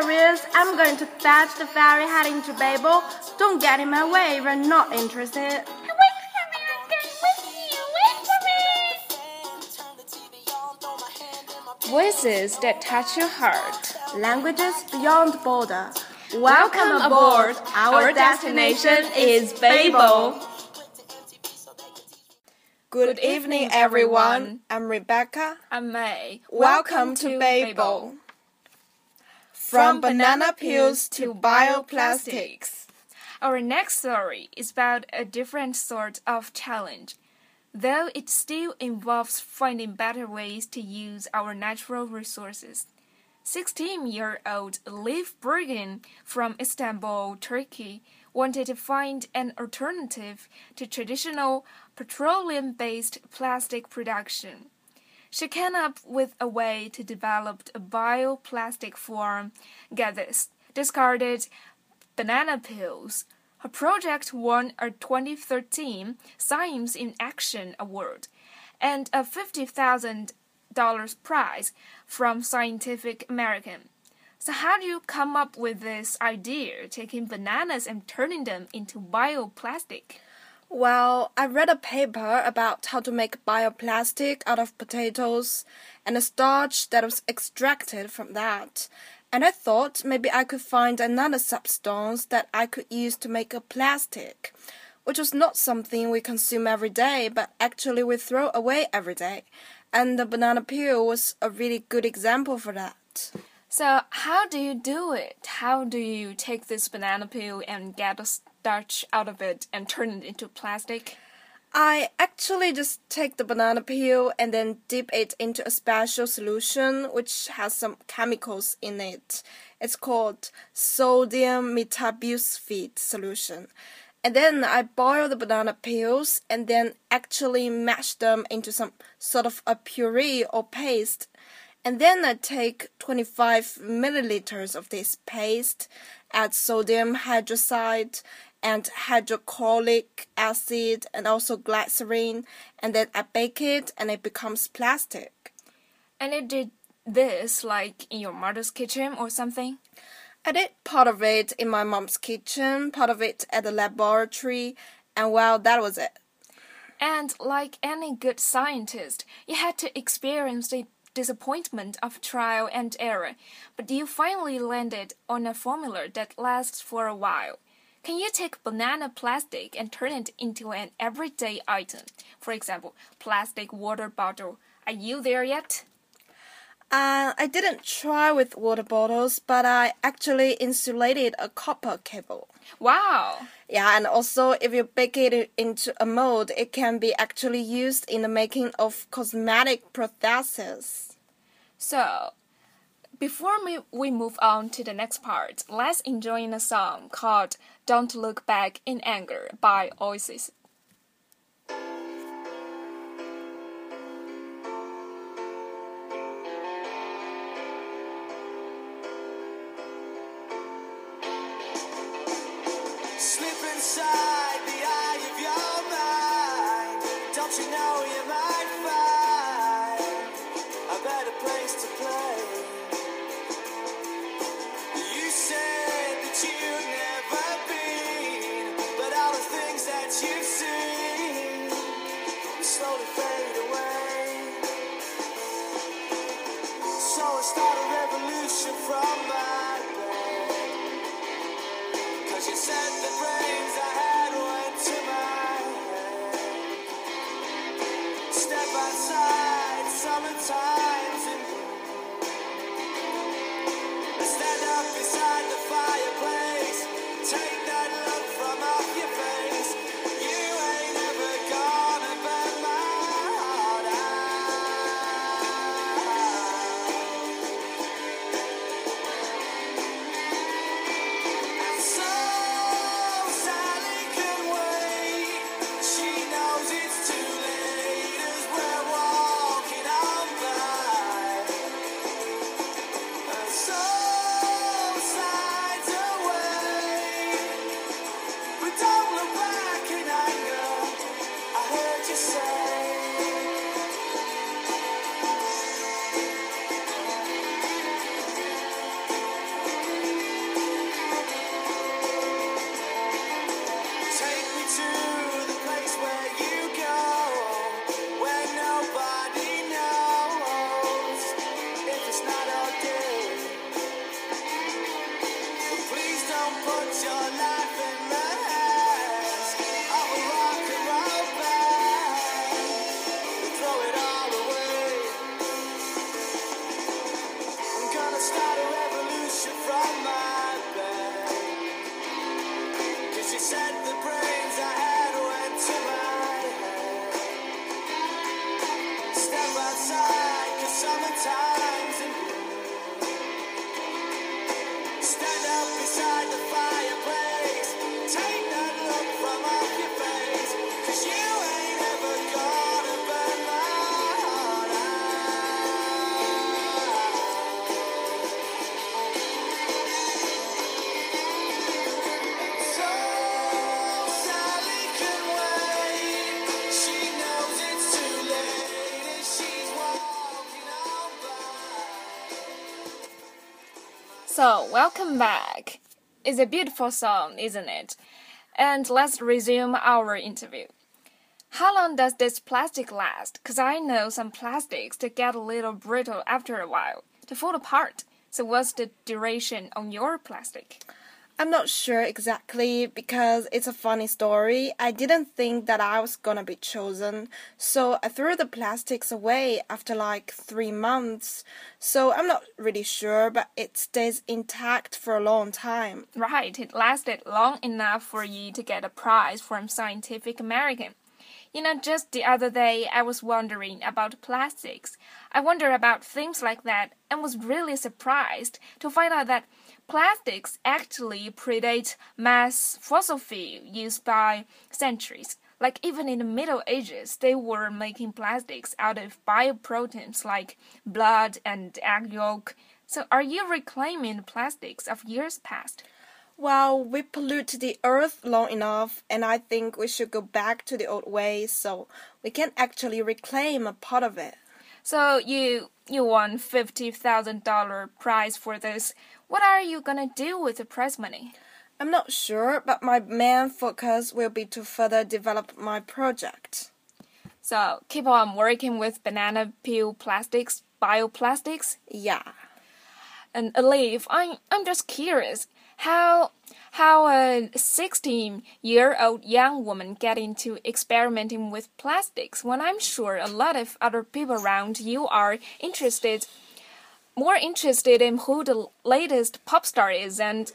Serious. I'm going to fetch the ferry heading to Babel. Don't get in my way if you're not interested. Wait for me, I'm going with you. Wait for me. Voices that touch your heart. Languages beyond border. Welcome aboard. Our destination is Babel. Good evening, everyone. I'm Rebecca. I'm May. Welcome to Babel. From banana peels to bioplastics. Our next story is about a different sort of challenge, though it still involves finding better ways to use our natural resources. 16 year old Elif Bilgin from Istanbul, Turkey, wanted to find an alternative to traditional petroleum based plastic production. She came up with a way to develop a bioplastic form, get this, discarded banana peels. Her project won a 2013 Science in Action Award and a $50,000 prize from Scientific American. So, how do you come up with this idea, taking bananas and turning them into bioplastic? Well, I read a paper about how to make bioplastic out of potatoes and the starch that was extracted from that. And I thought maybe I could find another substance that I could use to make a plastic, which was not something we consume every day, but actually we throw away every day. And the banana peel was a really good example for that. So, how do you do it? How do you take this banana peel and get the starch out of it and turn it into plastic? I actually just take the banana peel and then dip it into a special solution which has some chemicals in it. It's called sodium metabisulfite solution. And then I boil the banana peels and then actually mash them into some sort of a puree or paste. And then I take 25 milliliters of this paste, add sodium hydroxide and hydrochloric acid and also glycerin, and then I bake it and it becomes plastic. And you did this like in your mother's kitchen or something? I did part of it in my mom's kitchen, part of it at the laboratory, and well, that was it. And like any good scientist, you had to experience the disappointment of trial and error, but you finally landed on a formula that lasts for a while. Can you take banana plastic and turn it into an everyday item? For example, plastic water bottle. Are you there yet? Uh, I didn't try with water bottles, but I actually insulated a copper cable. Wow! Yeah, and also if you bake it into a mold, it can be actually used in the making of cosmetic prostheses. So, before we, move on to the next part, let's enjoy a song called Don't Look Back in Anger by Oasis. Inside that you've seen slowly fade away. So I start a revolution from my bed. Cause you said the brains I had went to my head. Step outside, summertime's put your life in my hands So, welcome back. It's a beautiful song, isn't it? And let's resume our interview. How long does this plastic last? Because I know some plastics that get a little brittle after a while, to fall apart. So, what's the duration on your plastic? I'm not sure exactly because it's a funny story. I didn't think that I was gonna be chosen, so I threw the plastics away after like three months. So I'm not really sure, but it stays intact for a long time. Right, it lasted long enough for you to get a prize from Scientific American. You know, just the other day I was wondering about plastics. I wonder about things like that and was really surprised to find out that plastics actually predate mass fossil fuel used by centuries. Like even in the Middle Ages, they were making plastics out of bioproteins like blood and egg yolk. So are you reclaiming plastics of years past? Well, we pollute the earth long enough, and I think we should go back to the old ways so we can actually reclaim a part of it. So you you won fifty thousand dollar prize for this. What are you gonna do with the prize money? I'm not sure, but my main focus will be to further develop my project. So keep on working with banana peel plastics, bioplastics, Yeah. and Elif. I'm I'm just curious how how a sixteen year old young woman get into experimenting with plastics when I'm sure a lot of other people around you are interested more interested in who the latest pop star is and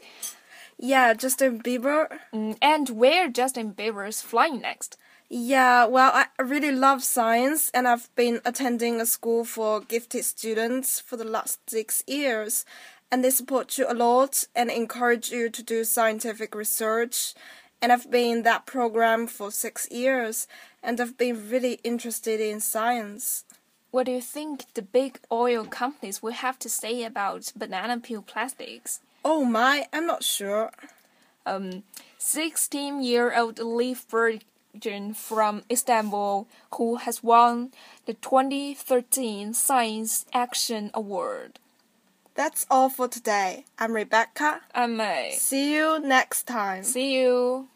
Yeah, Justin Bieber. Mm, and where Justin Bieber's flying next. Yeah, well, I really love science, and I've been attending a school for gifted students for the last six years. And they support you a lot and encourage you to do scientific research. And I've been in that program for six years, and I've been really interested in science. What do you think the big oil companies will have to say about banana peel plastics? Oh my, I'm not sure. Um, 16 year old Leaf Virgin from Istanbul who has won the 2013 Science Action Award. That's all for today. I'm Rebecca. I'm may. See you next time. See you.